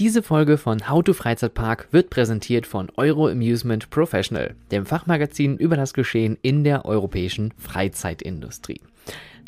Diese Folge von How to Freizeitpark wird präsentiert von Euro Amusement Professional, dem Fachmagazin über das Geschehen in der europäischen Freizeitindustrie.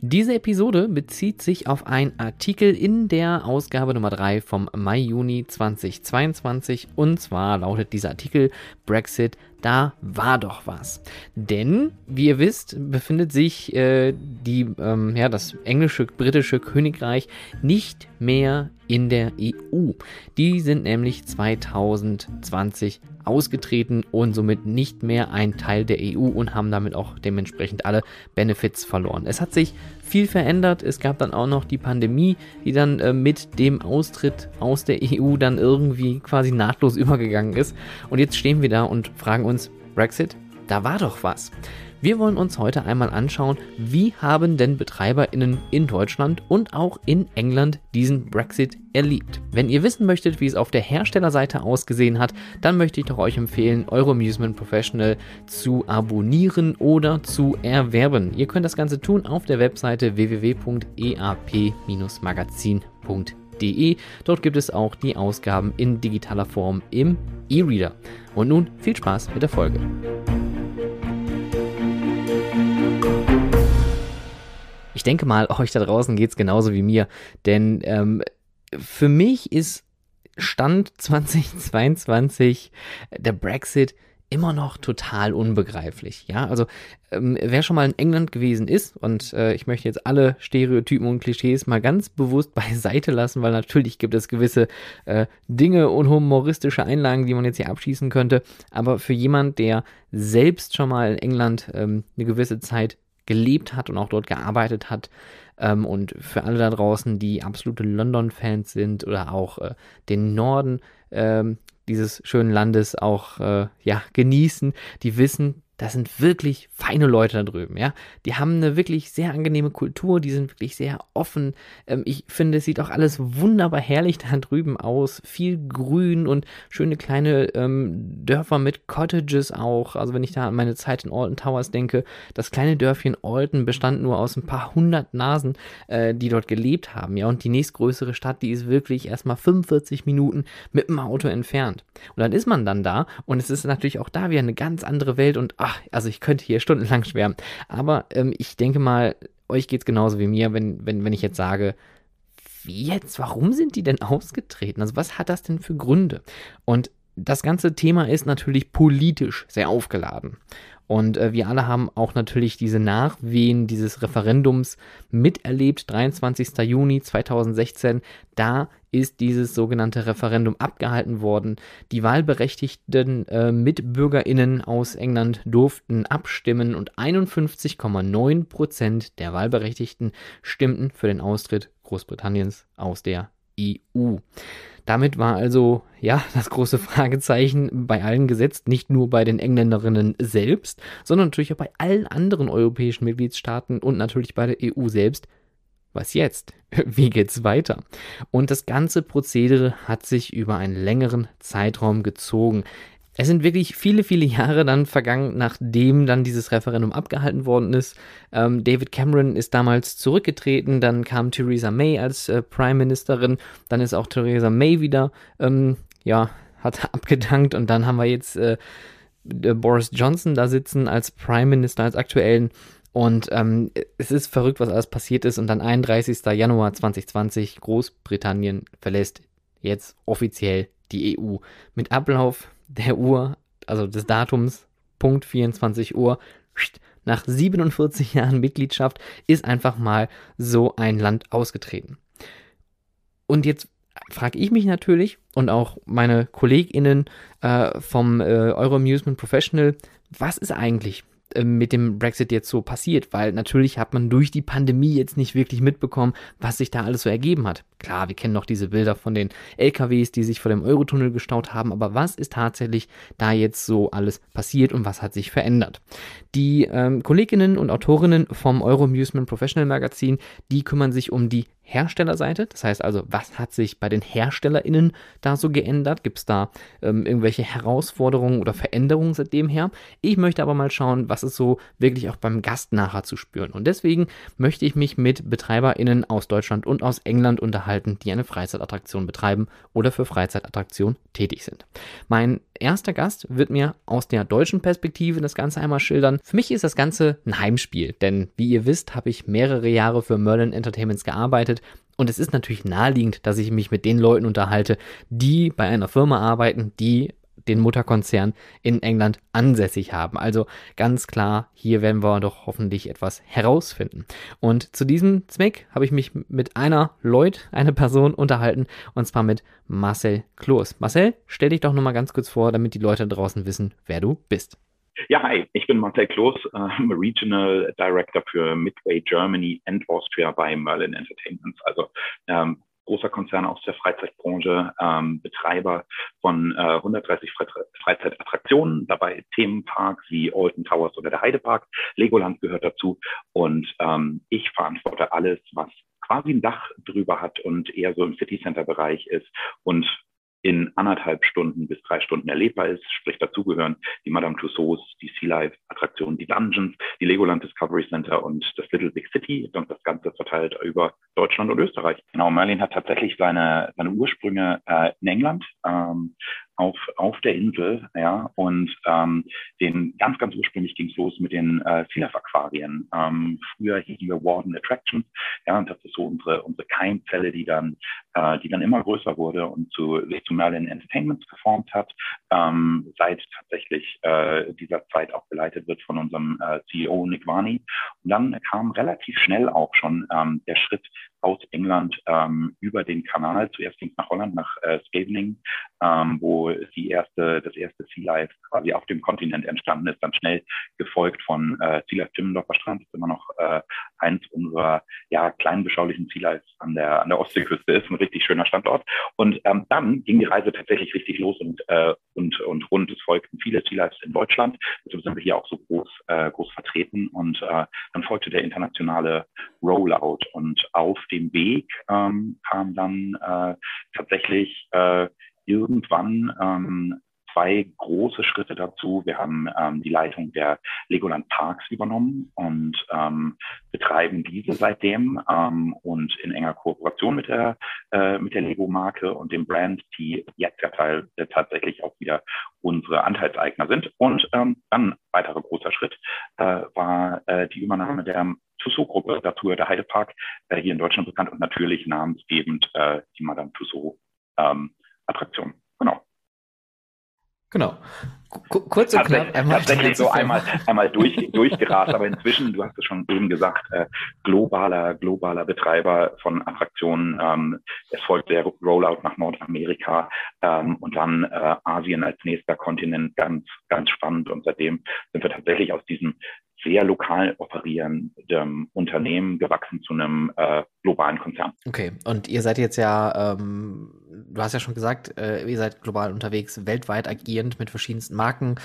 Diese Episode bezieht sich auf einen Artikel in der Ausgabe Nummer 3 vom Mai-Juni 2022 und zwar lautet dieser Artikel Brexit da war doch was. Denn, wie ihr wisst, befindet sich äh, die, ähm, ja, das englische, britische Königreich nicht mehr in der EU. Die sind nämlich 2020 ausgetreten und somit nicht mehr ein Teil der EU und haben damit auch dementsprechend alle Benefits verloren. Es hat sich viel verändert. Es gab dann auch noch die Pandemie, die dann äh, mit dem Austritt aus der EU dann irgendwie quasi nahtlos übergegangen ist. Und jetzt stehen wir da und fragen uns, Brexit, da war doch was. Wir wollen uns heute einmal anschauen, wie haben denn BetreiberInnen in Deutschland und auch in England diesen Brexit erlebt. Wenn ihr wissen möchtet, wie es auf der Herstellerseite ausgesehen hat, dann möchte ich doch euch empfehlen, Euro Amusement Professional zu abonnieren oder zu erwerben. Ihr könnt das Ganze tun auf der Webseite www.eap-magazin.de. Dort gibt es auch die Ausgaben in digitaler Form im E-Reader. Und nun viel Spaß mit der Folge. Denke mal, euch da draußen geht es genauso wie mir, denn ähm, für mich ist Stand 2022 der Brexit immer noch total unbegreiflich. Ja, also ähm, wer schon mal in England gewesen ist, und äh, ich möchte jetzt alle Stereotypen und Klischees mal ganz bewusst beiseite lassen, weil natürlich gibt es gewisse äh, Dinge und humoristische Einlagen, die man jetzt hier abschießen könnte. Aber für jemand, der selbst schon mal in England ähm, eine gewisse Zeit gelebt hat und auch dort gearbeitet hat. Ähm, und für alle da draußen, die absolute London-Fans sind oder auch äh, den Norden ähm, dieses schönen Landes auch äh, ja, genießen, die wissen, das sind wirklich feine Leute da drüben, ja. Die haben eine wirklich sehr angenehme Kultur, die sind wirklich sehr offen. Ähm, ich finde, es sieht auch alles wunderbar herrlich da drüben aus. Viel Grün und schöne kleine ähm, Dörfer mit Cottages auch. Also wenn ich da an meine Zeit in Alton Towers denke, das kleine Dörfchen Alton bestand nur aus ein paar hundert Nasen, äh, die dort gelebt haben, ja. Und die nächstgrößere Stadt, die ist wirklich erstmal 45 Minuten mit dem Auto entfernt. Und dann ist man dann da und es ist natürlich auch da wieder eine ganz andere Welt und ach, also ich könnte hier stundenlang schwärmen. Aber ähm, ich denke mal, euch geht es genauso wie mir, wenn, wenn, wenn ich jetzt sage, wie jetzt, warum sind die denn ausgetreten? Also was hat das denn für Gründe? Und das ganze Thema ist natürlich politisch sehr aufgeladen. Und äh, wir alle haben auch natürlich diese Nachwehen dieses Referendums miterlebt. 23. Juni 2016, da ist dieses sogenannte Referendum abgehalten worden. Die wahlberechtigten äh, Mitbürgerinnen aus England durften abstimmen und 51,9 Prozent der Wahlberechtigten stimmten für den Austritt Großbritanniens aus der EU. Damit war also, ja, das große Fragezeichen bei allen gesetzt, nicht nur bei den Engländerinnen selbst, sondern natürlich auch bei allen anderen europäischen Mitgliedstaaten und natürlich bei der EU selbst. Was jetzt? Wie geht's weiter? Und das ganze Prozedere hat sich über einen längeren Zeitraum gezogen. Es sind wirklich viele, viele Jahre dann vergangen, nachdem dann dieses Referendum abgehalten worden ist. Ähm, David Cameron ist damals zurückgetreten, dann kam Theresa May als äh, Prime Ministerin, dann ist auch Theresa May wieder, ähm, ja, hat abgedankt und dann haben wir jetzt äh, Boris Johnson da sitzen als Prime Minister, als aktuellen. Und ähm, es ist verrückt, was alles passiert ist. Und dann 31. Januar 2020, Großbritannien verlässt jetzt offiziell die EU. Mit Ablauf der Uhr, also des Datums, Punkt 24 Uhr, nach 47 Jahren Mitgliedschaft ist einfach mal so ein Land ausgetreten. Und jetzt frage ich mich natürlich und auch meine KollegInnen äh, vom äh, Euro Amusement Professional, was ist eigentlich mit dem Brexit jetzt so passiert, weil natürlich hat man durch die Pandemie jetzt nicht wirklich mitbekommen, was sich da alles so ergeben hat. Klar, wir kennen noch diese Bilder von den LKWs, die sich vor dem Eurotunnel gestaut haben, aber was ist tatsächlich da jetzt so alles passiert und was hat sich verändert? Die ähm, Kolleginnen und Autorinnen vom Euro Amusement Professional Magazin, die kümmern sich um die Herstellerseite. Das heißt also, was hat sich bei den HerstellerInnen da so geändert? Gibt es da ähm, irgendwelche Herausforderungen oder Veränderungen seitdem her? Ich möchte aber mal schauen, was ist so wirklich auch beim Gast nachher zu spüren. Und deswegen möchte ich mich mit BetreiberInnen aus Deutschland und aus England unterhalten unterhalten, die eine Freizeitattraktion betreiben oder für Freizeitattraktionen tätig sind. Mein erster Gast wird mir aus der deutschen Perspektive das Ganze einmal schildern. Für mich ist das Ganze ein Heimspiel, denn wie ihr wisst, habe ich mehrere Jahre für Merlin Entertainments gearbeitet und es ist natürlich naheliegend, dass ich mich mit den Leuten unterhalte, die bei einer Firma arbeiten, die den Mutterkonzern in England ansässig haben. Also ganz klar, hier werden wir doch hoffentlich etwas herausfinden. Und zu diesem Zweck habe ich mich mit einer Leut, einer Person unterhalten, und zwar mit Marcel Kloß. Marcel, stell dich doch nochmal ganz kurz vor, damit die Leute draußen wissen, wer du bist. Ja, hi, ich bin Marcel Kloß, äh, Regional Director für Midway Germany and Austria bei Merlin Entertainments. Also ähm, großer Konzern aus der Freizeitbranche, ähm, Betreiber von äh, 130 Fre Freizeitattraktionen, dabei Themenparks wie Alton Towers oder der Heidepark. Legoland gehört dazu und ähm, ich verantworte alles, was quasi ein Dach drüber hat und eher so im City Center Bereich ist und in anderthalb Stunden bis drei Stunden erlebbar ist. Sprich, dazugehören die Madame Tussauds, die Sea Life Attraktionen, die Dungeons, die Legoland Discovery Center und das Little Big City und das Ganze verteilt über Deutschland und Österreich. Genau, Merlin hat tatsächlich seine, seine Ursprünge äh, in England. Ähm, auf, auf der Insel, ja, und ähm, den ganz, ganz ursprünglich ging es los mit den äh, Aquarien. Ähm, früher hießen wir Warden Attractions, ja, und das ist so unsere, unsere Keimzelle, die dann, äh, die dann immer größer wurde und zu, sich zu Merlin Entertainments geformt hat, ähm, seit tatsächlich äh, dieser Zeit auch geleitet wird von unserem äh, CEO Nick Varney. Und dann kam relativ schnell auch schon ähm, der Schritt aus England ähm, über den Kanal. Zuerst ging es nach Holland, nach äh, Scheveningen, ähm, wo die erste, das erste Sea Life quasi auf dem Kontinent entstanden ist, dann schnell gefolgt von äh, Sea Life Timmendorfer Strand, das immer noch äh, eins unserer ja, kleinen beschaulichen Sea Lives an der, an der Ostseeküste ist, ein richtig schöner Standort. Und ähm, dann ging die Reise tatsächlich richtig los und, äh, und, und rund. Es folgten viele Sea Lives in Deutschland, deshalb sind wir hier auch so groß, äh, groß vertreten und äh, dann folgte der internationale Rollout und auf dem Weg ähm, kam dann äh, tatsächlich äh, irgendwann ähm, zwei große Schritte dazu. Wir haben ähm, die Leitung der Legoland Parks übernommen und ähm, betreiben diese seitdem ähm, und in enger Kooperation mit der, äh, mit der Lego-Marke und dem Brand, die jetzt ja Teil äh, tatsächlich auch wieder unsere Anteilseigner sind. Und ähm, dann weiterer großer Schritt äh, war äh, die Übernahme der Tussaud-Gruppe, dazu der Heidepark, äh, hier in Deutschland bekannt und natürlich namensgebend äh, die Madame Tussaud ähm, Attraktion. Genau. Genau. kurz und knapp einmal. Tatsächlich so einmal, einmal durch, durchgerast, aber inzwischen, du hast es schon eben gesagt, äh, globaler, globaler Betreiber von Attraktionen. Ähm, es folgt der Rollout nach Nordamerika ähm, und dann äh, Asien als nächster Kontinent ganz, ganz spannend. Und seitdem sind wir tatsächlich aus diesem sehr lokal operierendem Unternehmen gewachsen zu einem äh, globalen Konzern. Okay, und ihr seid jetzt ja, ähm, du hast ja schon gesagt, äh, ihr seid global unterwegs, weltweit agierend mit verschiedensten Marken.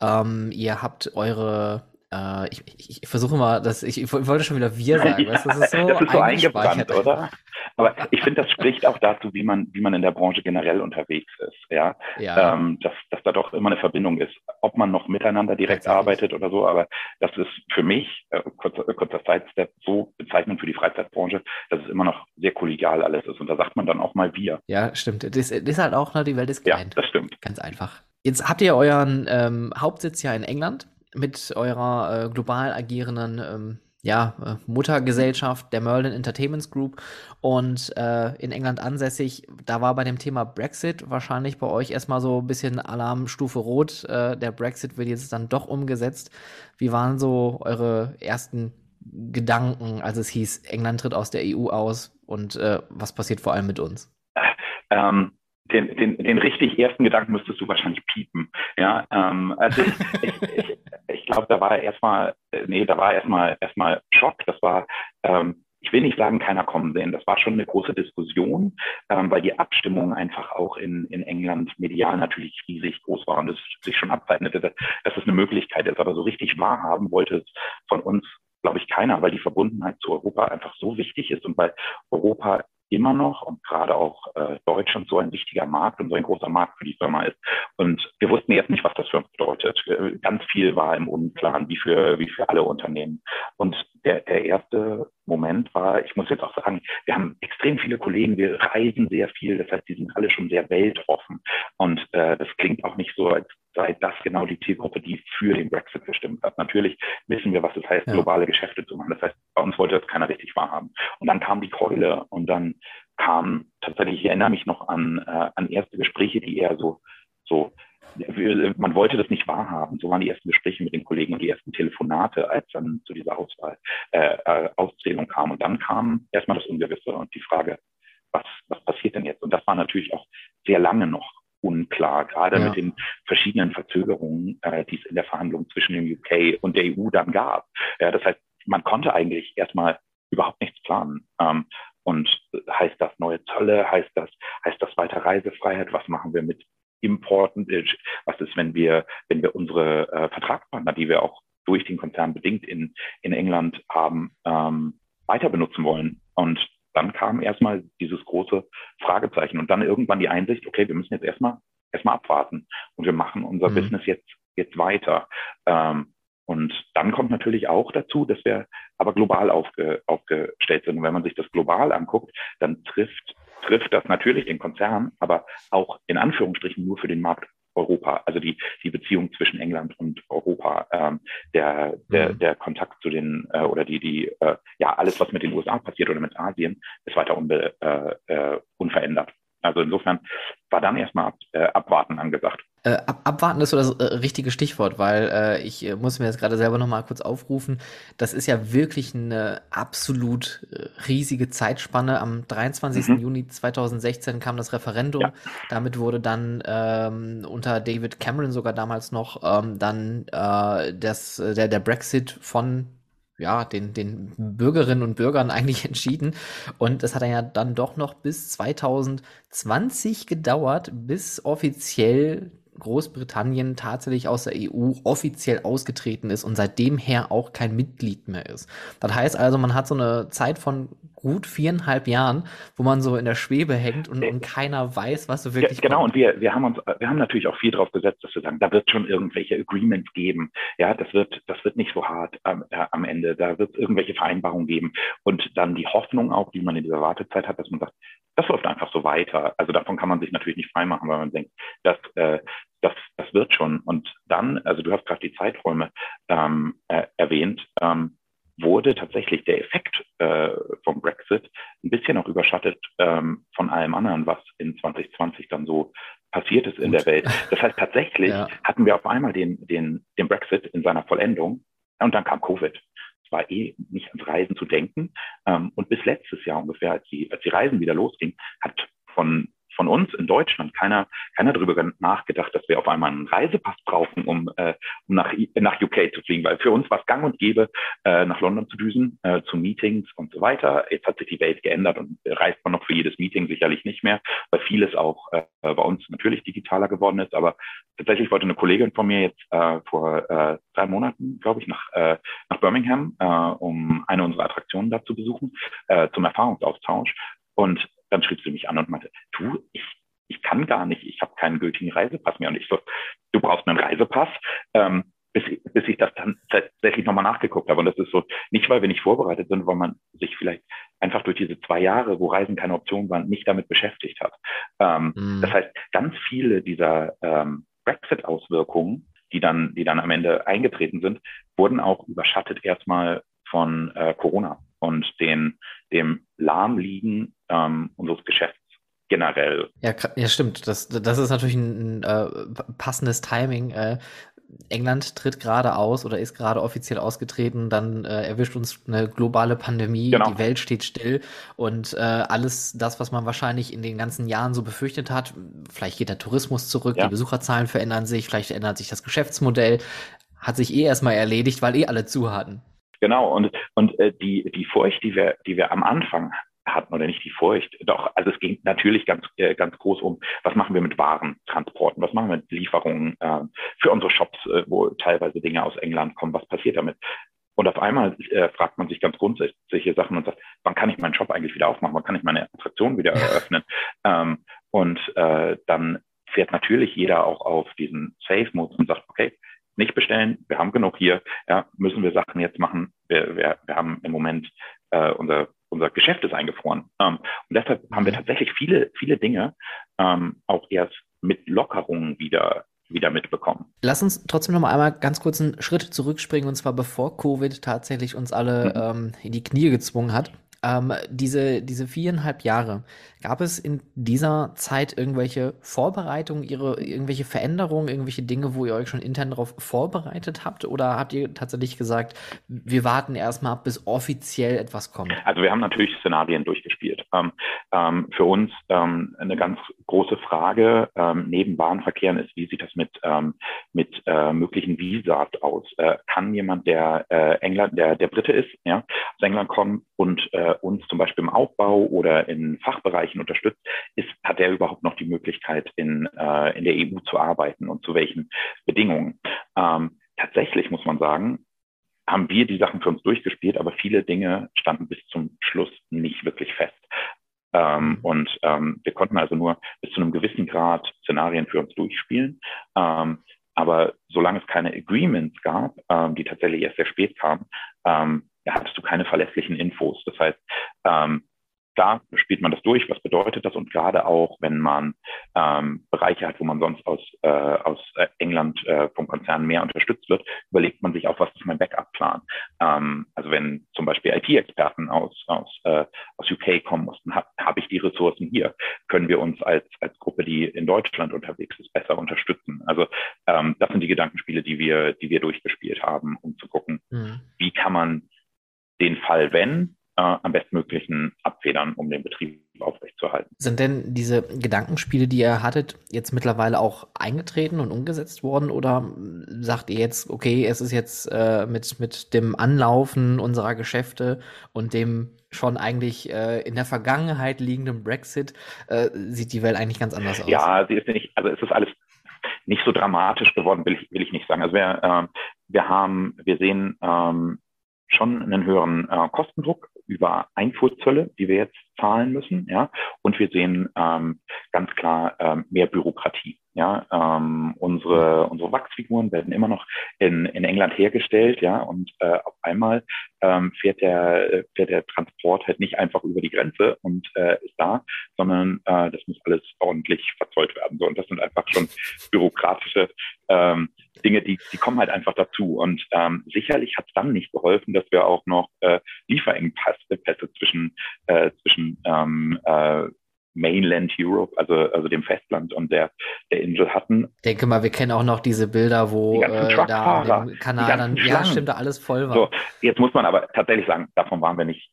Ähm, ihr habt eure äh, ich, ich, ich versuche mal, dass ich, ich wollte schon wieder wir sagen, ja, weißt, das ist so, das ist so eingebrannt, oder? Aber ich finde, das spricht auch dazu, wie man, wie man in der Branche generell unterwegs ist, ja. ja. Ähm, dass, dass da doch immer eine Verbindung ist, ob man noch miteinander direkt arbeitet oder so, aber das ist für mich, äh, kurzer, äh, kurzer Sidestep, so bezeichnend für die Freizeitbranche, dass es immer noch sehr kollegial alles ist. Und da sagt man dann auch mal wir. Ja, stimmt. Das, das ist halt auch, ne, die Welt ist klein. Ja, das stimmt. Ganz einfach. Jetzt habt ihr euren ähm, Hauptsitz ja in England mit eurer äh, global agierenden ähm, ja, äh, Muttergesellschaft der Merlin Entertainments Group und äh, in England ansässig. Da war bei dem Thema Brexit wahrscheinlich bei euch erstmal so ein bisschen Alarmstufe rot. Äh, der Brexit wird jetzt dann doch umgesetzt. Wie waren so eure ersten Gedanken, als es hieß, England tritt aus der EU aus und äh, was passiert vor allem mit uns? Ähm, den, den, den richtig ersten Gedanken müsstest du wahrscheinlich piepen. Ja, ähm, also ich, ich, ich, ich glaube, da war erstmal, nee, da war erstmal erstmal Schock. Das war, ähm, ich will nicht sagen, keiner kommen sehen. Das war schon eine große Diskussion, ähm, weil die Abstimmung einfach auch in, in England medial natürlich riesig groß war und es sich schon abzeichnete, dass, dass es eine Möglichkeit ist. Aber so richtig wahrhaben wollte es von uns, glaube ich, keiner, weil die Verbundenheit zu Europa einfach so wichtig ist und weil Europa immer noch und gerade auch äh, Deutschland so ein wichtiger Markt und so ein großer Markt für die Firma ist. Und wir wussten jetzt nicht, was das für uns bedeutet. Äh, ganz viel war im Unklaren, wie für, wie für alle Unternehmen. Und der, der erste Moment war, ich muss jetzt auch sagen, wir haben extrem viele Kollegen, wir reisen sehr viel, das heißt, die sind alle schon sehr weltoffen. Und äh, das klingt auch nicht so, als sei das genau die Zielgruppe, die für den Brexit gestimmt hat. Natürlich wissen wir, was es heißt, ja. globale Geschäfte zu machen. Das heißt, bei uns wollte das keiner richtig wahrhaben. Und dann kam die Keule und dann kam tatsächlich, ich erinnere mich noch an, äh, an erste Gespräche, die eher so, so man wollte das nicht wahrhaben. So waren die ersten Gespräche mit den Kollegen und die ersten Telefonate, als dann zu dieser Auswahl, äh, äh, Auszählung kam. Und dann kam erstmal das Ungewisse und die Frage, was, was passiert denn jetzt? Und das war natürlich auch sehr lange noch unklar, gerade ja. mit den verschiedenen Verzögerungen, äh, die es in der Verhandlung zwischen dem UK und der EU dann gab. Ja, das heißt, man konnte eigentlich erstmal überhaupt nichts planen. Ähm, und heißt das neue Zölle? Heißt das, heißt das weiter Reisefreiheit? Was machen wir mit Importen? Was ist, wenn wir, wenn wir unsere äh, Vertragspartner, die wir auch durch den Konzern bedingt in, in England haben, ähm, weiter benutzen wollen? Und dann kam erstmal dieses große Fragezeichen und dann irgendwann die Einsicht, okay, wir müssen jetzt erstmal erstmal abwarten und wir machen unser mhm. Business jetzt jetzt weiter. Ähm, und dann kommt natürlich auch dazu, dass wir aber global aufge, aufgestellt sind. Und wenn man sich das global anguckt, dann trifft, trifft das natürlich den Konzern, aber auch in Anführungsstrichen nur für den Markt Europa, also die, die Beziehung zwischen England und Europa, ähm, der, der, mhm. der Kontakt zu den äh, oder die, die, äh, ja, alles, was mit den USA passiert oder mit Asien, ist weiter unbe, äh, äh unverändert. Also insofern war dann erstmal ab, äh, abwarten angesagt. Äh, ab, abwarten ist so das äh, richtige Stichwort, weil äh, ich äh, muss mir jetzt gerade selber nochmal kurz aufrufen. Das ist ja wirklich eine absolut äh, riesige Zeitspanne. Am 23. Mhm. Juni 2016 kam das Referendum. Ja. Damit wurde dann ähm, unter David Cameron sogar damals noch ähm, dann das, der, der Brexit von ja, den, den Bürgerinnen und Bürgern eigentlich entschieden. Und es hat ja dann doch noch bis 2020 gedauert, bis offiziell Großbritannien tatsächlich aus der EU offiziell ausgetreten ist und seitdem her auch kein Mitglied mehr ist. Das heißt also, man hat so eine Zeit von gut viereinhalb Jahren, wo man so in der Schwebe hängt und, und keiner weiß, was so wirklich ja, Genau, kommt. und wir, wir haben uns, wir haben natürlich auch viel darauf gesetzt, dass wir sagen, da wird schon irgendwelche Agreements geben. Ja, das wird, das wird nicht so hart ähm, äh, am Ende. Da wird es irgendwelche Vereinbarungen geben. Und dann die Hoffnung auch, die man in dieser Wartezeit hat, dass man sagt, das läuft einfach so weiter. Also davon kann man sich natürlich nicht freimachen, weil man denkt, dass äh, das, das wird schon. Und dann, also du hast gerade die Zeiträume ähm, äh, erwähnt, ähm, wurde tatsächlich der Effekt äh, vom Brexit ein bisschen auch überschattet ähm, von allem anderen, was in 2020 dann so passiert ist in Gut. der Welt. Das heißt, tatsächlich ja. hatten wir auf einmal den, den, den Brexit in seiner Vollendung und dann kam Covid. Es war eh nicht ans Reisen zu denken. Ähm, und bis letztes Jahr ungefähr, als die, als die Reisen wieder losgingen, hat von von uns in Deutschland keiner, keiner darüber nachgedacht, dass wir auf einmal einen Reisepass brauchen, um, äh, um nach, nach UK zu fliegen, weil für uns war es gang und gäbe, äh, nach London zu düsen, äh, zu Meetings und so weiter. Jetzt hat sich die Welt geändert und reist man noch für jedes Meeting sicherlich nicht mehr, weil vieles auch äh, bei uns natürlich digitaler geworden ist. Aber tatsächlich wollte eine Kollegin von mir jetzt äh, vor äh, drei Monaten, glaube ich, nach, äh, nach Birmingham, äh, um eine unserer Attraktionen da zu besuchen, äh, zum Erfahrungsaustausch. Und dann schrieb sie mich an und meinte, du, ich, ich kann gar nicht, ich habe keinen gültigen Reisepass mehr. Und ich so, du brauchst einen Reisepass. Ähm, bis, bis ich das dann tatsächlich nochmal nachgeguckt habe. Und das ist so, nicht weil wir nicht vorbereitet sind, weil man sich vielleicht einfach durch diese zwei Jahre, wo Reisen keine Option waren, nicht damit beschäftigt hat. Ähm, mhm. Das heißt, ganz viele dieser ähm, Brexit-Auswirkungen, die dann, die dann am Ende eingetreten sind, wurden auch überschattet erstmal von äh, Corona und den, dem Lahmliegen ähm, unseres Geschäfts generell. Ja, ja stimmt. Das, das ist natürlich ein, ein äh, passendes Timing. Äh, England tritt gerade aus oder ist gerade offiziell ausgetreten, dann äh, erwischt uns eine globale Pandemie, genau. die Welt steht still und äh, alles das, was man wahrscheinlich in den ganzen Jahren so befürchtet hat, vielleicht geht der Tourismus zurück, ja. die Besucherzahlen verändern sich, vielleicht ändert sich das Geschäftsmodell, hat sich eh erstmal erledigt, weil eh alle zu hatten. Genau, und, und äh, die, die Furcht, die wir, die wir am Anfang hatten oder nicht die Furcht, doch, also es ging natürlich ganz, äh, ganz groß um, was machen wir mit Warentransporten, was machen wir mit Lieferungen äh, für unsere Shops, äh, wo teilweise Dinge aus England kommen, was passiert damit? Und auf einmal äh, fragt man sich ganz grundsätzliche Sachen und sagt, wann kann ich meinen Shop eigentlich wieder aufmachen? Wann kann ich meine Attraktion wieder eröffnen? ähm, und äh, dann fährt natürlich jeder auch auf diesen Safe-Mode und sagt, okay, nicht bestellen, wir haben genug hier, ja, müssen wir Sachen jetzt machen. Wir, wir, wir haben im Moment äh, unser, unser Geschäft ist eingefroren. Ähm, und deshalb haben wir mhm. tatsächlich viele, viele Dinge ähm, auch erst mit Lockerungen wieder wieder mitbekommen. Lass uns trotzdem noch mal einmal ganz kurz einen Schritt zurückspringen und zwar bevor Covid tatsächlich uns alle mhm. ähm, in die Knie gezwungen hat. Ähm, diese, diese viereinhalb Jahre, gab es in dieser Zeit irgendwelche Vorbereitungen, ihre, irgendwelche Veränderungen, irgendwelche Dinge, wo ihr euch schon intern darauf vorbereitet habt? Oder habt ihr tatsächlich gesagt, wir warten erstmal ab, bis offiziell etwas kommt? Also wir haben natürlich Szenarien durchgespielt. Ähm, ähm, für uns ähm, eine ganz große Frage ähm, neben Bahnverkehren ist, wie sieht das mit, ähm, mit äh, möglichen Visas aus? Äh, kann jemand, der äh, England, der, der Brite ist, ja, aus England kommen und äh, uns zum Beispiel im Aufbau oder in Fachbereichen unterstützt, ist, hat er überhaupt noch die Möglichkeit, in, äh, in der EU zu arbeiten und zu welchen Bedingungen? Ähm, tatsächlich muss man sagen, haben wir die Sachen für uns durchgespielt, aber viele Dinge standen bis zum Schluss nicht wirklich fest. Ähm, und ähm, wir konnten also nur bis zu einem gewissen Grad Szenarien für uns durchspielen. Ähm, aber solange es keine Agreements gab, ähm, die tatsächlich erst sehr spät kamen, ähm, hattest du keine verlässlichen Infos. Das heißt, ähm, da spielt man das durch, was bedeutet das und gerade auch, wenn man ähm, Bereiche hat, wo man sonst aus, äh, aus äh, England äh, vom Konzern mehr unterstützt wird, überlegt man sich auch, was ist mein Backup-Plan. Ähm, also wenn zum Beispiel IT-Experten aus, aus, äh, aus UK kommen mussten, habe hab ich die Ressourcen hier, können wir uns als, als Gruppe, die in Deutschland unterwegs ist, besser unterstützen. Also ähm, das sind die Gedankenspiele, die wir, die wir durchgespielt haben, um zu gucken, mhm. wie kann man den Fall, wenn äh, am bestmöglichen abfedern, um den Betrieb aufrechtzuerhalten. Sind denn diese Gedankenspiele, die ihr hattet, jetzt mittlerweile auch eingetreten und umgesetzt worden oder sagt ihr jetzt, okay, es ist jetzt äh, mit, mit dem Anlaufen unserer Geschäfte und dem schon eigentlich äh, in der Vergangenheit liegenden Brexit, äh, sieht die Welt eigentlich ganz anders aus? Ja, sie ist nicht, also es ist alles nicht so dramatisch geworden, will ich, will ich nicht sagen. Also wir, äh, wir haben, wir sehen ähm, schon einen höheren äh, Kostendruck über Einfuhrzölle, die wir jetzt zahlen müssen, ja, und wir sehen ähm, ganz klar ähm, mehr Bürokratie. Ja, ähm, unsere, unsere Wachsfiguren werden immer noch in, in England hergestellt, ja, und äh, auf einmal ähm, fährt, der, fährt der Transport halt nicht einfach über die Grenze und äh, ist da, sondern äh, das muss alles ordentlich verzollt werden. So, und das sind einfach schon bürokratische ähm, Dinge, die, die kommen halt einfach dazu. Und ähm, sicherlich hat es dann nicht geholfen, dass wir auch noch äh, Lieferengpässe zwischen, äh, zwischen ähm, äh, Mainland Europe, also, also dem Festland und der, der Insel hatten. Ich denke mal, wir kennen auch noch diese Bilder, wo äh, da im Kanal dann, ja, stimmt, da alles voll war. So, jetzt muss man aber tatsächlich sagen, davon waren wir nicht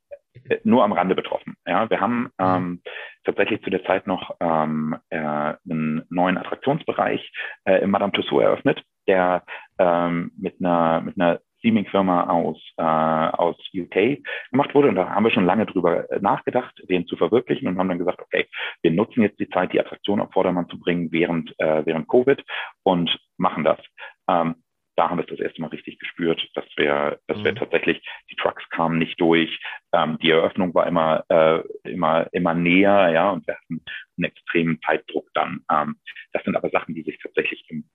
äh, nur am Rande betroffen. Ja, wir haben mhm. ähm, tatsächlich zu der Zeit noch ähm, äh, einen neuen Attraktionsbereich äh, im Madame Tussauds eröffnet, der ähm, mit einer mit einer Streaming-Firma aus, äh, aus UK gemacht wurde. Und da haben wir schon lange drüber nachgedacht, den zu verwirklichen und haben dann gesagt, okay, wir nutzen jetzt die Zeit, die Attraktion auf Vordermann zu bringen während, äh, während Covid und machen das. Ähm, da haben wir es das erste Mal richtig gespürt, dass wir, dass mhm. wir tatsächlich, die Trucks kamen nicht durch, ähm, die Eröffnung war immer, äh, immer, immer näher, ja, und wir hatten einen extremen Zeitdruck dann. Ähm, das sind aber Sachen, die sich tatsächlich im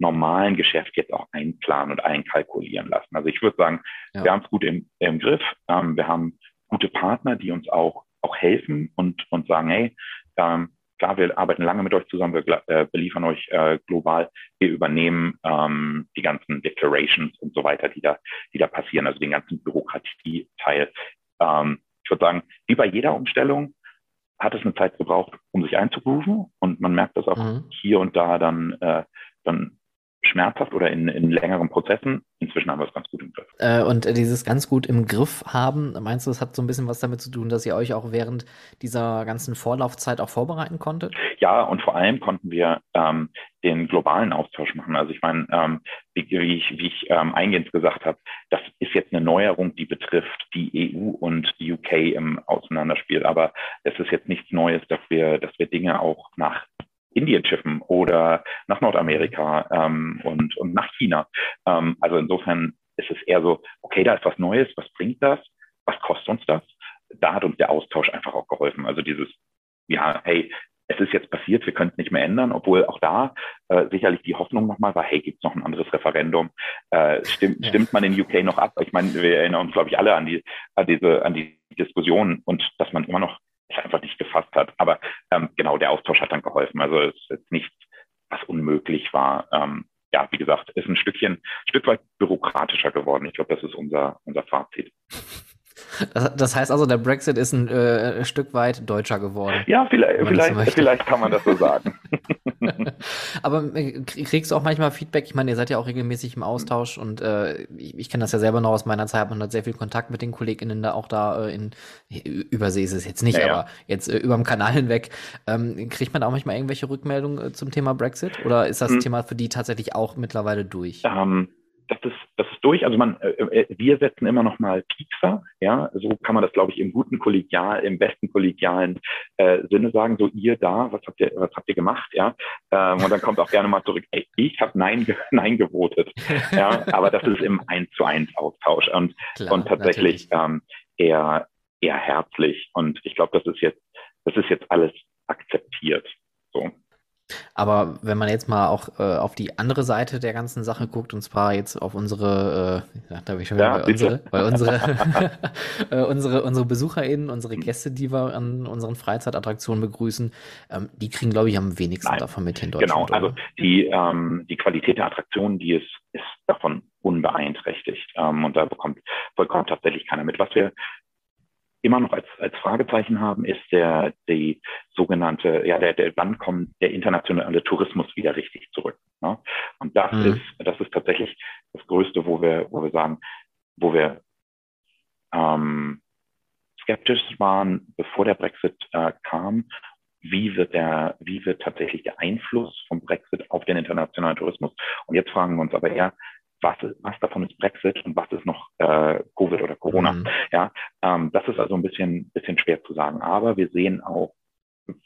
normalen Geschäft jetzt auch einplanen und einkalkulieren lassen. Also ich würde sagen, ja. wir haben es gut im, im Griff. Ähm, wir haben gute Partner, die uns auch, auch helfen und, und sagen, hey, ähm, klar, wir arbeiten lange mit euch zusammen, wir äh, beliefern euch äh, global, wir übernehmen ähm, die ganzen Declarations und so weiter, die da, die da passieren, also den ganzen Bürokratieteil. Ähm, ich würde sagen, wie bei jeder Umstellung hat es eine Zeit gebraucht, um sich einzugrooven und man merkt das auch mhm. hier und da dann, äh, dann schmerzhaft oder in, in längeren Prozessen. Inzwischen haben wir es ganz gut im Griff. Äh, und dieses ganz gut im Griff haben, meinst du, das hat so ein bisschen was damit zu tun, dass ihr euch auch während dieser ganzen Vorlaufzeit auch vorbereiten konntet? Ja, und vor allem konnten wir ähm, den globalen Austausch machen. Also ich meine, ähm, wie, wie, ich, wie ich ähm, eingehend gesagt habe, das ist jetzt eine Neuerung, die betrifft die EU und die UK im Auseinanderspiel. Aber es ist jetzt nichts Neues, dass wir, dass wir Dinge auch nach Indien schiffen oder nach Nordamerika ähm, und, und nach China. Ähm, also insofern ist es eher so, okay, da ist was Neues, was bringt das? Was kostet uns das? Da hat uns der Austausch einfach auch geholfen. Also dieses, ja, hey, es ist jetzt passiert, wir können es nicht mehr ändern, obwohl auch da äh, sicherlich die Hoffnung nochmal war, hey, gibt es noch ein anderes Referendum? Äh, stimmt, ja. stimmt man in UK noch ab? Ich meine, wir erinnern uns, glaube ich, alle an die, an diese, an die Diskussion und dass man immer noch es einfach nicht gefasst hat. Aber ähm, genau, der Austausch hat dann geholfen. Also es ist jetzt nichts, was unmöglich war. Ähm, ja, wie gesagt, ist ein Stückchen, ein Stück weit bürokratischer geworden. Ich glaube, das ist unser, unser Fazit. Das, heißt also, der Brexit ist ein, äh, Stück weit deutscher geworden. Ja, vielleicht, vielleicht, vielleicht kann man das so sagen. Aber äh, kriegst du auch manchmal Feedback? Ich meine, ihr seid ja auch regelmäßig im Austausch und äh, ich, ich kenne das ja selber noch aus meiner Zeit. Man hat sehr viel Kontakt mit den KollegInnen da auch da äh, in Übersee ist es jetzt nicht, ja, aber jetzt äh, über dem Kanal hinweg. Ähm, kriegt man da auch manchmal irgendwelche Rückmeldungen äh, zum Thema Brexit? Oder ist das hm. Thema für die tatsächlich auch mittlerweile durch? Um ähm, das ist, das ist durch. Also man, äh, äh, wir setzen immer noch mal Piekser, ja, so kann man das, glaube ich, im guten kollegial, im besten kollegialen äh, Sinne sagen. So ihr da, was habt ihr, was habt ihr gemacht, ja? Ähm, und dann kommt auch gerne mal zurück. Ey, ich habe nein, nein gewotet, ja. Aber das ist im eins zu eins Austausch und Klar, und tatsächlich ähm, eher eher herzlich. Und ich glaube, das ist jetzt, das ist jetzt alles akzeptiert. So. Aber wenn man jetzt mal auch äh, auf die andere Seite der ganzen Sache guckt, und zwar jetzt auf unsere, äh, da habe ich schon wieder ja, bei unsere, bei unsere, äh, unsere, unsere BesucherInnen, unsere Gäste, die wir an unseren Freizeitattraktionen begrüßen, ähm, die kriegen, glaube ich, am wenigsten Nein. davon mit in Deutschland. Genau, also die, ähm, die Qualität der Attraktionen, die ist, ist davon unbeeinträchtigt. Ähm, und da bekommt, bekommt tatsächlich keiner mit. Was wir immer noch als, als Fragezeichen haben, ist der, die sogenannte, ja, der, der, wann kommt der internationale Tourismus wieder richtig zurück? Ne? Und das mhm. ist, das ist tatsächlich das Größte, wo wir, wo wir sagen, wo wir ähm, skeptisch waren, bevor der Brexit äh, kam, wie wird der, wie wird tatsächlich der Einfluss vom Brexit auf den internationalen Tourismus? Und jetzt fragen wir uns aber eher, was, was davon ist Brexit und was ist noch äh, Covid oder Corona. Mhm. Ja, ähm, das ist also ein bisschen, bisschen schwer zu sagen. Aber wir sehen auch,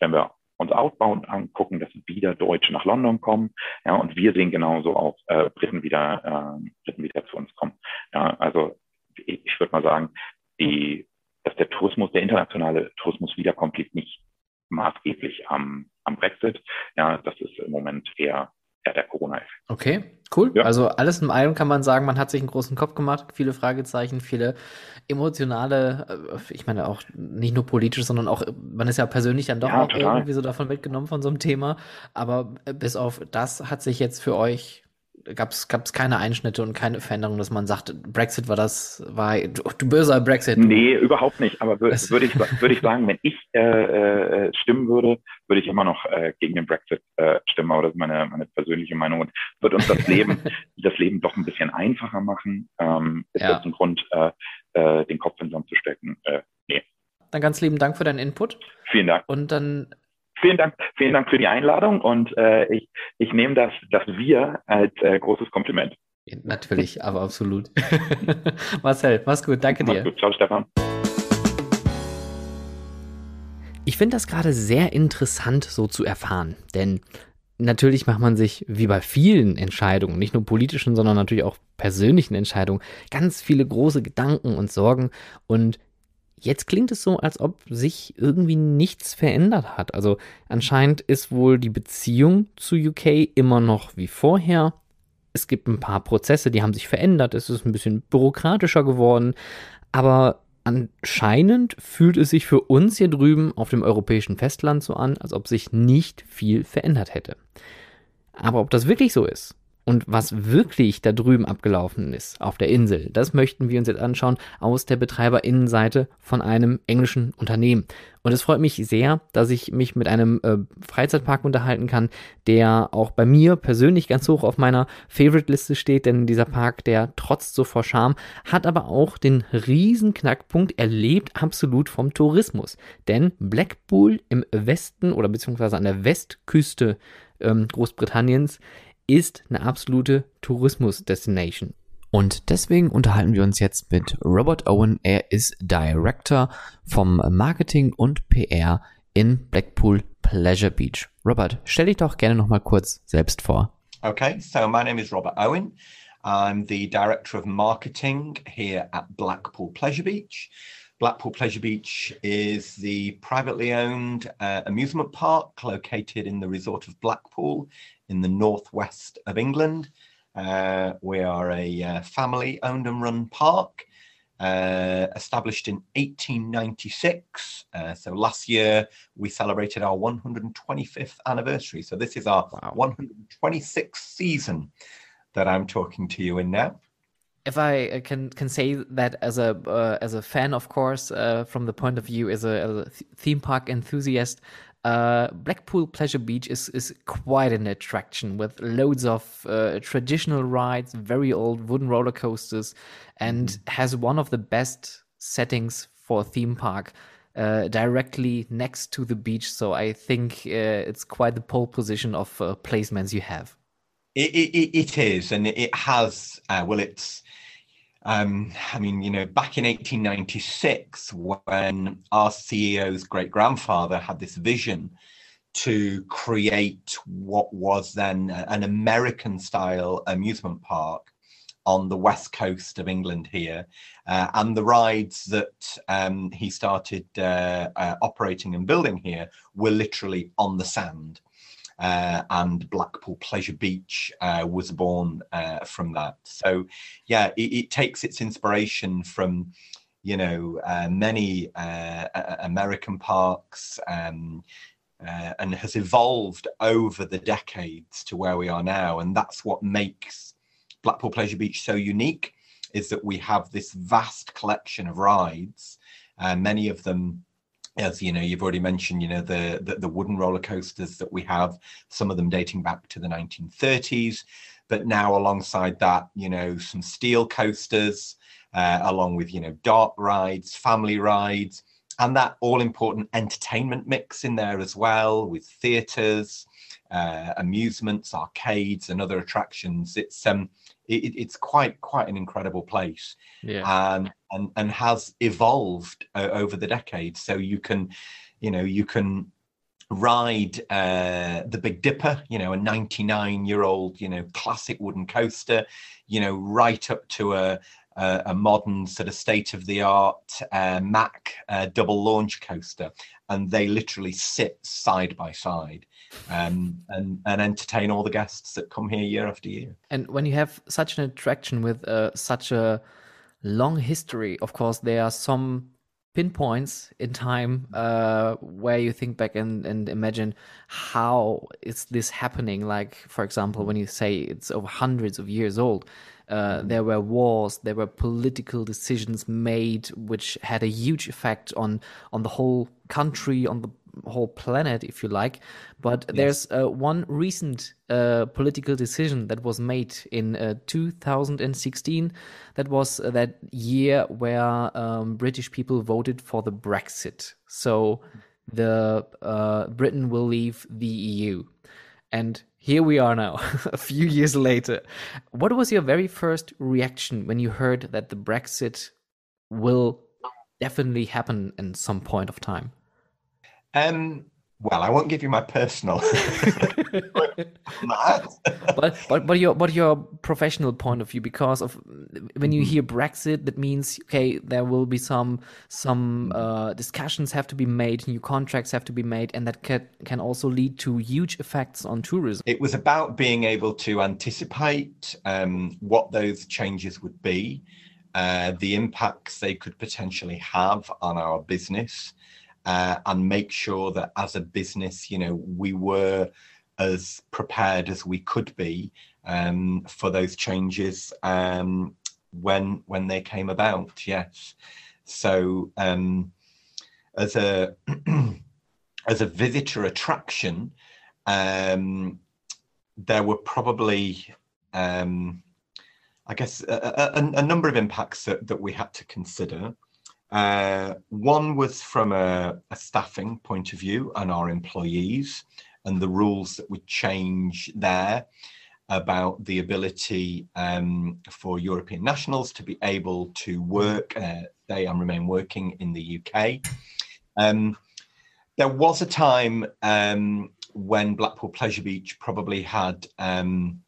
wenn wir uns Outbound angucken, dass wieder Deutsche nach London kommen, ja, und wir sehen genauso auch äh, Briten wieder, äh, Briten wieder zu uns kommen. Ja, also ich, ich würde mal sagen, die, dass der Tourismus, der internationale Tourismus wiederkommt, liegt nicht maßgeblich am, am Brexit. Ja, das ist im Moment eher ja, der Corona-Effekt. Okay, cool. Ja. Also alles in allem kann man sagen, man hat sich einen großen Kopf gemacht, viele Fragezeichen, viele emotionale, äh, ich meine auch nicht nur politisch, sondern auch, man ist ja persönlich dann doch ja, auch total. irgendwie so davon mitgenommen von so einem Thema. Aber äh, bis auf das hat sich jetzt für euch gab es keine Einschnitte und keine Veränderung, dass man sagt, Brexit war das, war du, du böser Brexit. Nee, überhaupt nicht. Aber würde ich, würde ich sagen, wenn ich äh, äh, stimmen würde, würde ich immer noch äh, gegen den Brexit äh, stimmen. Aber das ist meine, meine persönliche Meinung und wird uns das Leben, das Leben doch ein bisschen einfacher machen. Ähm, ist ja. das ein Grund, äh, äh, den Kopf in den Sand zu stecken? Äh, nee. Dann ganz lieben Dank für deinen Input. Vielen Dank. Und dann vielen Dank, vielen Dank für die Einladung und äh, ich, ich nehme das, das Wir als äh, großes Kompliment. Natürlich, aber absolut. Marcel, mach's gut, danke mach's dir. Gut. Ciao, Stefan. Ich finde das gerade sehr interessant so zu erfahren, denn natürlich macht man sich, wie bei vielen Entscheidungen, nicht nur politischen, sondern natürlich auch persönlichen Entscheidungen, ganz viele große Gedanken und Sorgen und Jetzt klingt es so, als ob sich irgendwie nichts verändert hat. Also anscheinend ist wohl die Beziehung zu UK immer noch wie vorher. Es gibt ein paar Prozesse, die haben sich verändert. Es ist ein bisschen bürokratischer geworden. Aber anscheinend fühlt es sich für uns hier drüben auf dem europäischen Festland so an, als ob sich nicht viel verändert hätte. Aber ob das wirklich so ist, und was wirklich da drüben abgelaufen ist, auf der Insel, das möchten wir uns jetzt anschauen aus der Betreiberinnenseite von einem englischen Unternehmen. Und es freut mich sehr, dass ich mich mit einem äh, Freizeitpark unterhalten kann, der auch bei mir persönlich ganz hoch auf meiner Favorite-Liste steht, denn dieser Park, der trotzt so vor Charme, hat aber auch den riesen Knackpunkt, er lebt absolut vom Tourismus. Denn Blackpool im Westen oder beziehungsweise an der Westküste ähm, Großbritanniens ist eine absolute Tourismus-Destination. Und deswegen unterhalten wir uns jetzt mit Robert Owen. Er ist Director vom Marketing und PR in Blackpool Pleasure Beach. Robert, stell dich doch gerne noch mal kurz selbst vor. Okay, so my name is Robert Owen. I'm the Director of Marketing here at Blackpool Pleasure Beach. Blackpool Pleasure Beach is the privately owned uh, amusement park located in the resort of Blackpool in the northwest of England. Uh, we are a uh, family owned and run park. Uh, established in 1896. Uh, so last year we celebrated our 125th anniversary. So this is our wow. 126th season that I'm talking to you in now. If I uh, can can say that as a uh, as a fan, of course, uh, from the point of view as a, as a theme park enthusiast, uh, Blackpool Pleasure Beach is is quite an attraction with loads of uh, traditional rides, very old wooden roller coasters, and mm -hmm. has one of the best settings for a theme park. Uh, directly next to the beach, so I think it's quite the pole position of placements you have. It, it, it is, and it has. Uh, well, it's. Um, I mean, you know, back in 1896, when our CEO's great grandfather had this vision to create what was then an American style amusement park on the west coast of England here. Uh, and the rides that um, he started uh, uh, operating and building here were literally on the sand uh, and Blackpool Pleasure Beach uh, was born uh, from that. So, yeah, it, it, takes its inspiration from, you know, uh, many uh, American parks. Um, uh, and has evolved over the decades to where we are now, and that's what makes Blackpool Pleasure Beach so unique. Is that we have this vast collection of rides, many of them as you know you've already mentioned you know the, the, the wooden roller coasters that we have some of them dating back to the 1930s but now alongside that you know some steel coasters uh, along with you know dark rides family rides and that all important entertainment mix in there as well with theaters uh, amusements arcades and other attractions. It's um it, it's quite quite an incredible place. Yeah. and and and has evolved uh, over the decades. So you can you know you can ride uh, the Big Dipper, you know, a 99 year old, you know, classic wooden coaster, you know, right up to a, a, a modern sort of state of the art uh, Mack uh, double launch coaster. And they literally sit side by side um, and, and entertain all the guests that come here year after year. And when you have such an attraction with uh, such a long history, of course, there are some pinpoints in time uh, where you think back and, and imagine how is this happening like for example when you say it's over hundreds of years old uh, mm-hmm. there were wars there were political decisions made which had a huge effect on on the whole country on the whole planet, if you like. But yes. there's uh, one recent uh, political decision that was made in uh, 2016. That was uh, that year where um, British people voted for the Brexit. So the uh, Britain will leave the EU. And here we are now, a few years later. What was your very first reaction when you heard that the Brexit will definitely happen in some point of time? Um, well, I won't give you my personal. but but but your but your professional point of view, because of when you mm-hmm. hear Brexit, that means okay, there will be some some uh, discussions have to be made, new contracts have to be made, and that can can also lead to huge effects on tourism. It was about being able to anticipate um, what those changes would be, uh, the impacts they could potentially have on our business uh, and make sure that as a business, you know, we were as prepared as we could be um, for those changes um, when when they came about. Yes, so um, as a as a visitor attraction, um, there were probably um, I guess a, a, a, number of impacts that, that we had to consider. Uh, one was from a, a, staffing point of view and our employees and the rules that would change there about the ability um, for European nationals to be able to work, uh, stay and remain working in the UK. Um, there was a time um, when Blackpool Pleasure Beach probably had um,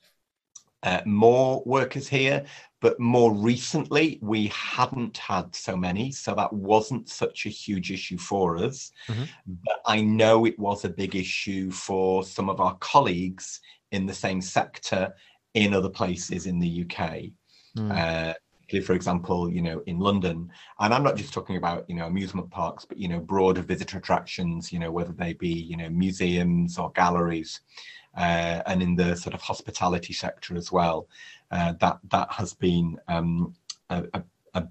uh, more workers here, but more recently we hadn't had so many, so that wasn't such a huge issue for us. Mm-hmm. But I know it was a big issue for some of our colleagues in the same sector in other places in the UK. Mm. Uh, for example, you know, in London, and I'm not just talking about, you know, amusement parks, but, you know, broader visitor attractions, you know, whether they be, you know, museums or galleries, uh, and in the sort of hospitality sector as well, uh, that that has been um, a, a, a,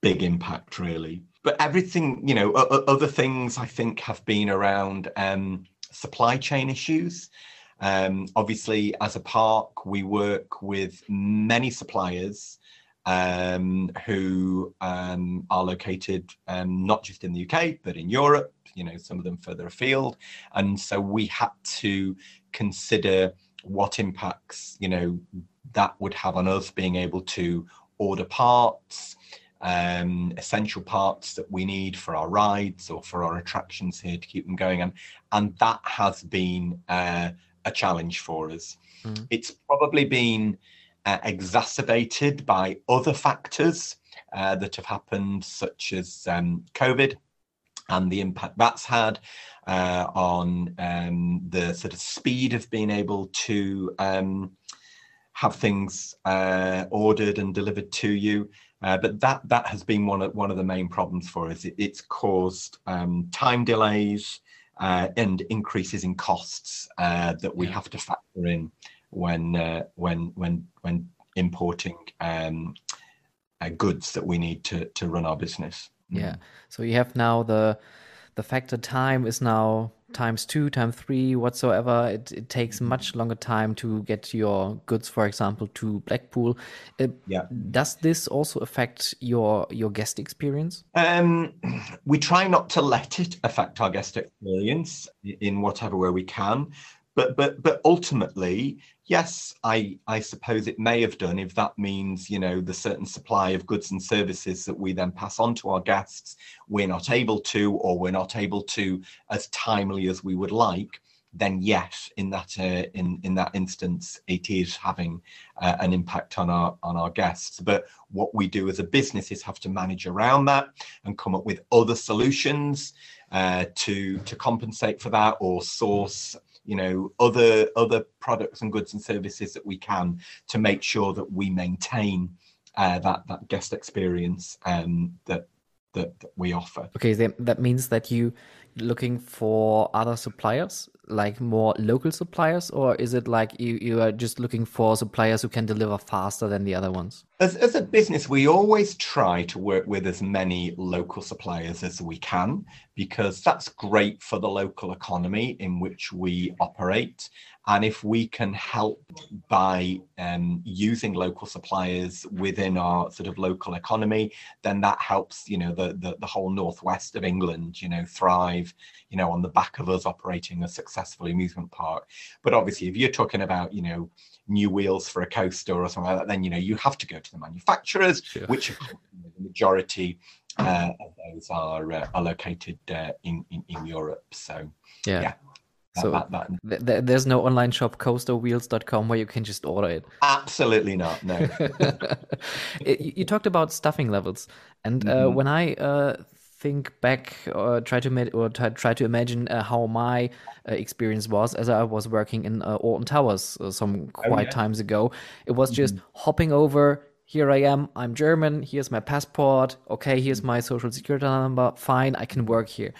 big impact, really. But everything, you know, other things I think have been around um, supply chain issues. Um, obviously, as a park, we work with many suppliers um, who um, are located um, not just in the UK, but in Europe, you know, some of them further afield. And so we had to consider what impacts, you know, that would have on us being able to order parts, um, essential parts that we need for our rides or for our attractions here to keep them going. And, and that has been uh, a challenge for us. Mm. It's probably been uh, exacerbated by other factors uh, that have happened, such as um, COVID and the impact that's had uh, on um, the sort of speed of being able to um, have things uh, ordered and delivered to you. Uh, but that that has been one of one of the main problems for us. It, it's caused um, time delays uh, and increases in costs uh, that we yeah. have to factor in when uh, when when when importing um, goods that we need to to run our business. Yeah. So you have now the the factor time is now times two, times three, whatsoever. It, it takes mm-hmm. much longer time to get your goods, for example, to Blackpool. Uh, yeah. Does this also affect your your guest experience? Um, we try not to let it affect our guest experience in whatever way we can but but but ultimately yes i i suppose it may have done if that means you know the certain supply of goods and services that we then pass on to our guests we're not able to or we're not able to as timely as we would like then yes in that uh, in in that instance it is having uh, an impact on our on our guests. But what we do as a business is have to manage around that and come up with other solutions uh, to to compensate for that or source you know other other products and goods and services that we can to make sure that we maintain uh, that that guest experience um, that, that that we offer. Okay, that means that you looking for other suppliers like more local suppliers or is it like you, you are just looking for suppliers who can deliver faster than the other ones as, as a business we always try to work with as many local suppliers as we can because that's great for the local economy in which we operate and if we can help by um, using local suppliers within our sort of local economy, then that helps, you know, the, the, the whole northwest of England, you know, thrive, you know, on the back of us operating a successful amusement park. But obviously, if you're talking about, you know, new wheels for a coaster or something like that, then you know you have to go to the manufacturers, sure. which the majority uh, of those are uh, are located uh, in, in, in Europe. So yeah. yeah so that, that. Th- there's no online shop coasterwheels.com where you can just order it. Absolutely not. No. it, you talked about stuffing levels, and uh, mm-hmm. when I uh, think back or try to or try to imagine uh, how my uh, experience was as I was working in uh, Alton Towers uh, some oh, quite oh, yeah. times ago. It was just mm-hmm. hopping over. Here I am. I'm German. Here's my passport. Okay, here's my social security number. Fine, I can work here.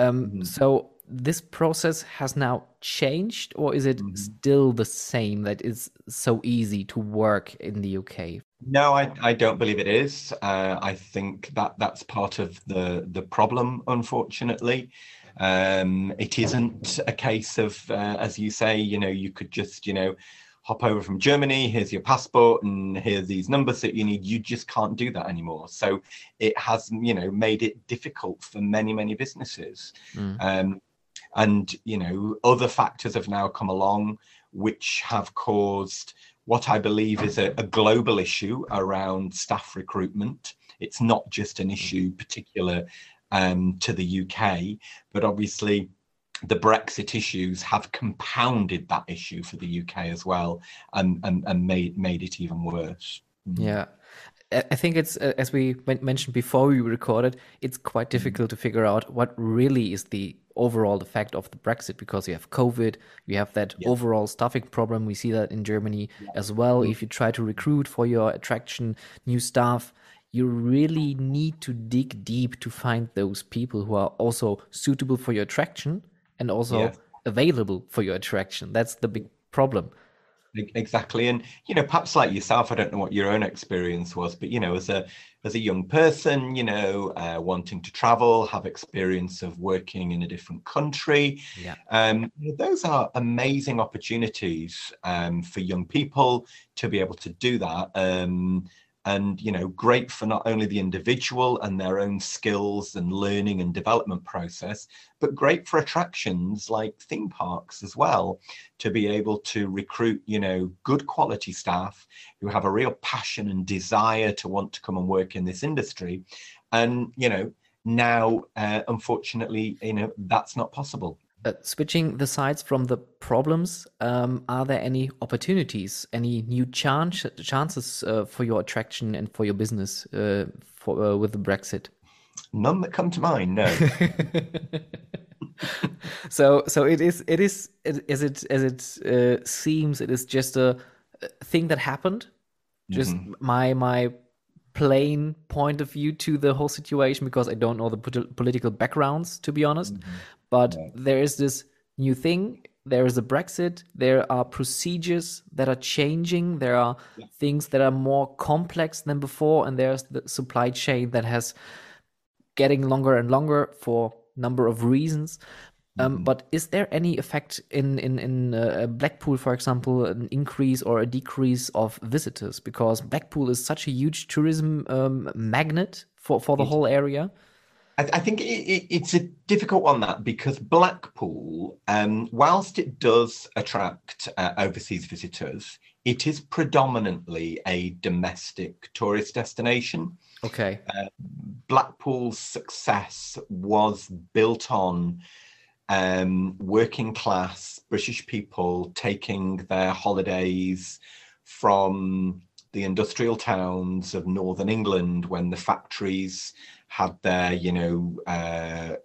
Um, mm-hmm. So this process has now changed or is it mm-hmm. still the same that it's so easy to work in the UK? No, I, I don't believe it is. Uh, I think that that's part of the the problem, unfortunately. Um, it isn't a case of, uh, as you say, you know, you could just, you know, hop over from Germany, here's your passport, and here's these numbers that you need. You just can't do that anymore. So it has, you know, made it difficult for many, many businesses. Mm. Um, and you know other factors have now come along which have caused what i believe is a, a global issue around staff recruitment it's not just an issue particular um, to the uk but obviously the Brexit issues have compounded that issue for the UK as well, and and, and made made it even worse. Mm. Yeah. I think it's uh, as we mentioned before we recorded. It's quite mm-hmm. difficult to figure out what really is the overall effect of the Brexit because you have COVID, you have that yeah. overall staffing problem. We see that in Germany yeah. as well. Mm-hmm. If you try to recruit for your attraction new staff, you really need to dig deep to find those people who are also suitable for your attraction and also yeah. available for your attraction. That's the big problem. Exactly, and you know, perhaps like yourself, I don't know what your own experience was, but you know, as a as a young person, you know, uh, wanting to travel, have experience of working in a different country, yeah, um, those are amazing opportunities um, for young people to be able to do that. Um, and you know great for not only the individual and their own skills and learning and development process but great for attractions like theme parks as well to be able to recruit you know good quality staff who have a real passion and desire to want to come and work in this industry. And you know now uh, unfortunately you know that's not possible uh, switching the sides from the problems, um, are there any opportunities, any new chance, chances uh, for your attraction and for your business uh, for, uh, with the Brexit? None that come to mind. No. so, so it is. It is as it as it uh, seems. It is just a thing that happened. Just mm -hmm. my my plain point of view to the whole situation because I don't know the political backgrounds, to be honest. Mm -hmm. But yeah. there is this new thing. There is a Brexit. There are procedures that are changing. There are yeah. things that are more complex than before, and there's the supply chain that has getting longer and longer for number of reasons. Um, mm-hmm. But is there any effect in in in uh, Blackpool, for example, an increase or a decrease of visitors? Because Blackpool is such a huge tourism um, magnet for for the whole area. I, I think it, it, it's a difficult one that because Blackpool, um, whilst it does attract uh, overseas visitors, it is predominantly a domestic tourist destination. Okay. Uh, Blackpool's success was built on um, working class British people taking their holidays from the industrial towns of northern England when the factories had their, you know, uh,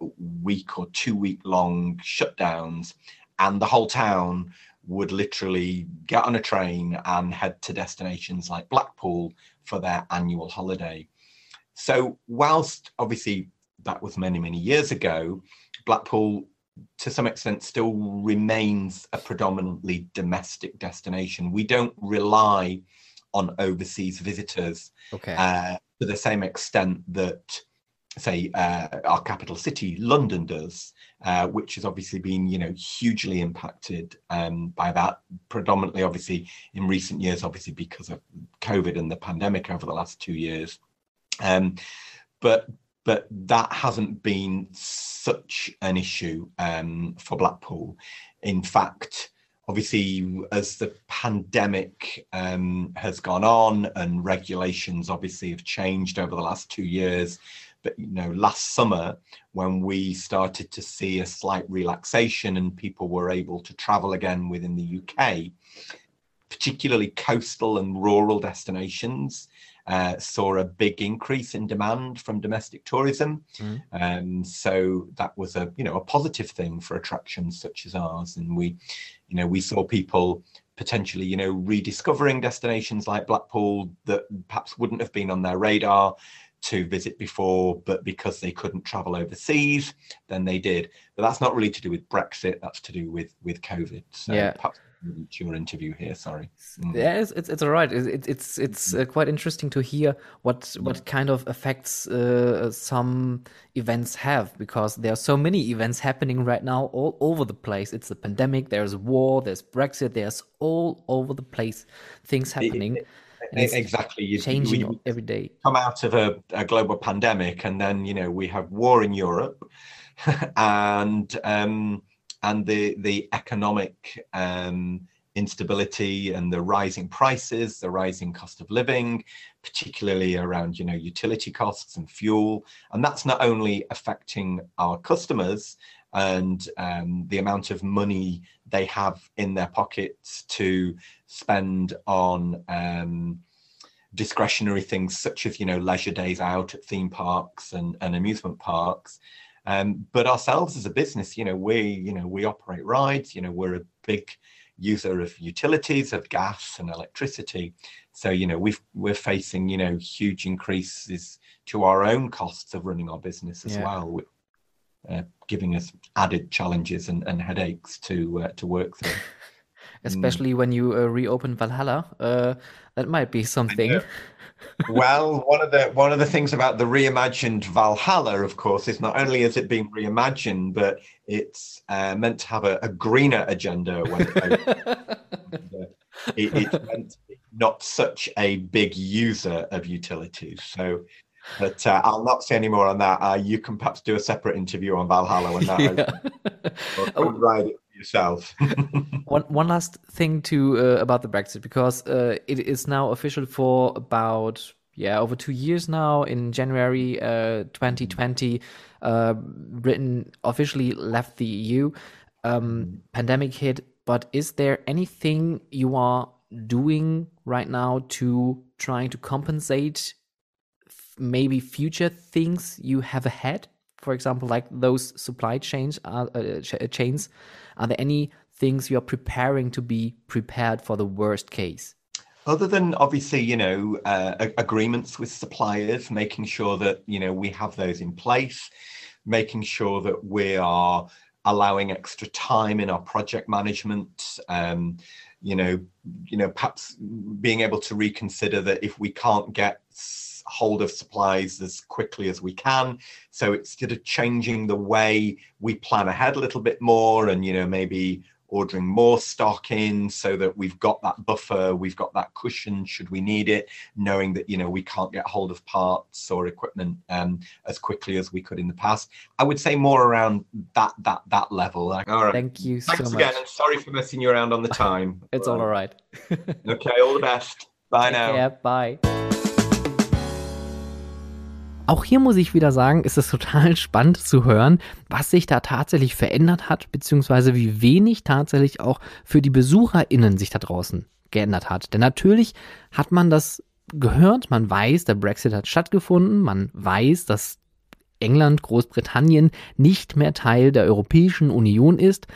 week or two week long shutdowns, and the whole town would literally get on a train and head to destinations like Blackpool for their annual holiday. So, whilst obviously that was many, many years ago, Blackpool to some extent still remains a predominantly domestic destination. We don't rely on overseas visitors okay. uh, to the same extent that say uh, our capital city london does uh, which has obviously been you know hugely impacted um, by that predominantly obviously in recent years obviously because of covid and the pandemic over the last two years. Um, but but that hasn't been such an issue um, for blackpool. In fact obviously as the pandemic um, has gone on and regulations obviously have changed over the last two years but you know last summer when we started to see a slight relaxation and people were able to travel again within the UK particularly coastal and rural destinations uh, saw a big increase in demand from domestic tourism mm. um, so that was a you know a positive thing for attractions such as ours and we you know we saw people potentially you know rediscovering destinations like blackpool that perhaps wouldn't have been on their radar to visit before, but because they couldn't travel overseas, then they did. But that's not really to do with Brexit. That's to do with with COVID. So yeah. your interview here. Sorry. Mm. Yeah, it's, it's, it's all right. It, it's it's uh, quite interesting to hear what what kind of effects uh, some events have because there are so many events happening right now all over the place. It's a pandemic. There's war. There's Brexit. There's all over the place things happening. It, exactly. You, changing we, every day. come out of a, a, global pandemic and then you know we have war in europe and um, and the the economic um, instability and the rising prices the rising cost of living particularly around you know utility costs and fuel. And that's not only affecting our customers and um, the amount of money they have in their pockets to spend on um, discretionary things such as you know leisure days out at theme parks and, and amusement parks um, but ourselves as a business you know we you know we operate rides you know we're a big user of utilities of gas and electricity so you know we've we're facing you know huge increases to our own costs of running our business as yeah. well uh, giving us added challenges and, and headaches to uh, to work through especially mm. when you uh, reopen Valhalla. Uh, that might be something. well, one of the one of the things about the reimagined Valhalla, of course, is not only is it being reimagined, but it's uh, meant to have a, a greener agenda when it, it, it's meant to be not such a big user of utilities. So but uh, I'll not say any more on that. Uh, you can perhaps do a separate interview on Valhalla when that yeah. ride it yourself. one one last thing to uh, about the Brexit because uh, it is now official for about yeah over two years now. In January 2020, uh, uh, Britain officially left the EU. Um, mm-hmm. pandemic hit, but is there anything you are doing right now to trying to compensate maybe future things you have ahead? For example, like those supply chains, uh, uh, chains are there any things you're preparing to be prepared for the worst case? Other than obviously, you know, uh, agreements with suppliers, making sure that, you know, we have those in place, making sure that we are allowing extra time in our project management, um, you know, you know, perhaps being able to reconsider that if we can't get hold of supplies as quickly as we can. So it's sort of changing the way we plan ahead a little bit more and, you know, maybe ordering more stock in so that we've got that buffer, we've got that cushion should we need it, knowing that, you know, we can't get hold of parts or equipment um, as quickly as we could in the past. I would say more around that, that, that level. Like, all right. Thank you so much. Thanks so again, and sorry for messing you around on the time. it's all all right. okay, all the best. Bye now. Yeah. Bye. Auch hier muss ich wieder sagen, ist es total spannend zu hören, was sich da tatsächlich verändert hat, beziehungsweise wie wenig tatsächlich auch für die BesucherInnen sich da draußen geändert hat. Denn natürlich hat man das gehört, man weiß, der Brexit hat stattgefunden, man weiß, dass England, Großbritannien nicht mehr Teil der Europäischen Union ist,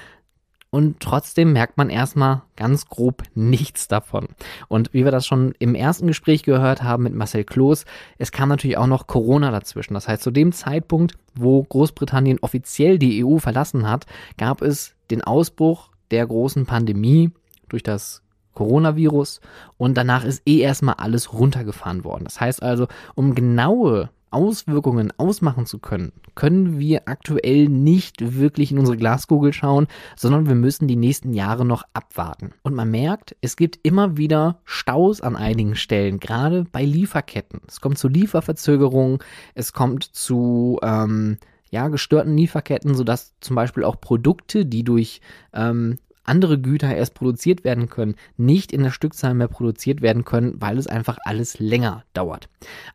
und trotzdem merkt man erstmal ganz grob nichts davon. Und wie wir das schon im ersten Gespräch gehört haben mit Marcel Kloß, es kam natürlich auch noch Corona dazwischen. Das heißt, zu dem Zeitpunkt, wo Großbritannien offiziell die EU verlassen hat, gab es den Ausbruch der großen Pandemie durch das Coronavirus und danach ist eh erstmal alles runtergefahren worden. Das heißt also, um genaue Auswirkungen ausmachen zu können, können wir aktuell nicht wirklich in unsere Glaskugel schauen, sondern wir müssen die nächsten Jahre noch abwarten. Und man merkt, es gibt immer wieder Staus an einigen Stellen, gerade bei Lieferketten. Es kommt zu Lieferverzögerungen, es kommt zu ähm, ja, gestörten Lieferketten, sodass zum Beispiel auch Produkte, die durch ähm, andere Güter erst produziert werden können, nicht in der Stückzahl mehr produziert werden können, weil es einfach alles länger dauert.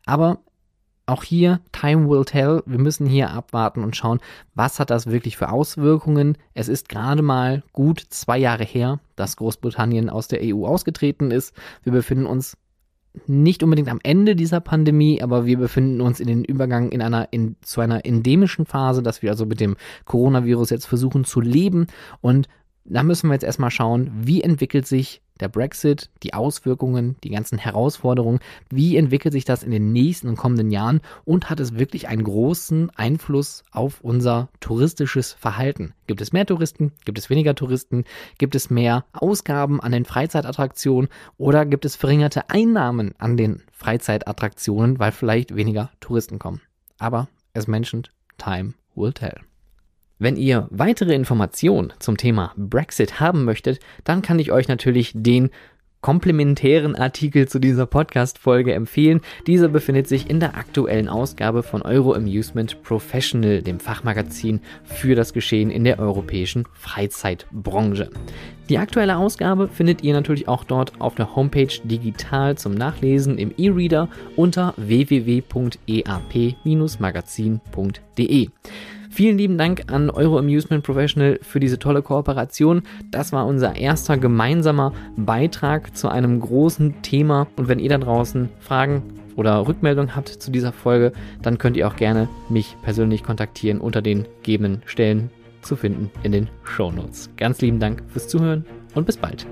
Aber auch hier, time will tell. Wir müssen hier abwarten und schauen, was hat das wirklich für Auswirkungen. Es ist gerade mal gut zwei Jahre her, dass Großbritannien aus der EU ausgetreten ist. Wir befinden uns nicht unbedingt am Ende dieser Pandemie, aber wir befinden uns in den Übergang in einer in, zu einer endemischen Phase, dass wir also mit dem Coronavirus jetzt versuchen zu leben und da müssen wir jetzt erstmal schauen, wie entwickelt sich der Brexit, die Auswirkungen, die ganzen Herausforderungen, wie entwickelt sich das in den nächsten und kommenden Jahren und hat es wirklich einen großen Einfluss auf unser touristisches Verhalten? Gibt es mehr Touristen? Gibt es weniger Touristen? Gibt es mehr Ausgaben an den Freizeitattraktionen oder gibt es verringerte Einnahmen an den Freizeitattraktionen, weil vielleicht weniger Touristen kommen? Aber as mentioned, time will tell. Wenn ihr weitere Informationen zum Thema Brexit haben möchtet, dann kann ich euch natürlich den komplementären Artikel zu dieser Podcast-Folge empfehlen. Dieser befindet sich in der aktuellen Ausgabe von Euro Amusement Professional, dem Fachmagazin für das Geschehen in der europäischen Freizeitbranche. Die aktuelle Ausgabe findet ihr natürlich auch dort auf der Homepage digital zum Nachlesen im E-Reader unter www.eap-magazin.de. Vielen lieben Dank an Euro Amusement Professional für diese tolle Kooperation. Das war unser erster gemeinsamer Beitrag zu einem großen Thema. Und wenn ihr da draußen Fragen oder Rückmeldungen habt zu dieser Folge, dann könnt ihr auch gerne mich persönlich kontaktieren unter den gegebenen Stellen zu finden in den Show Notes. Ganz lieben Dank fürs Zuhören und bis bald.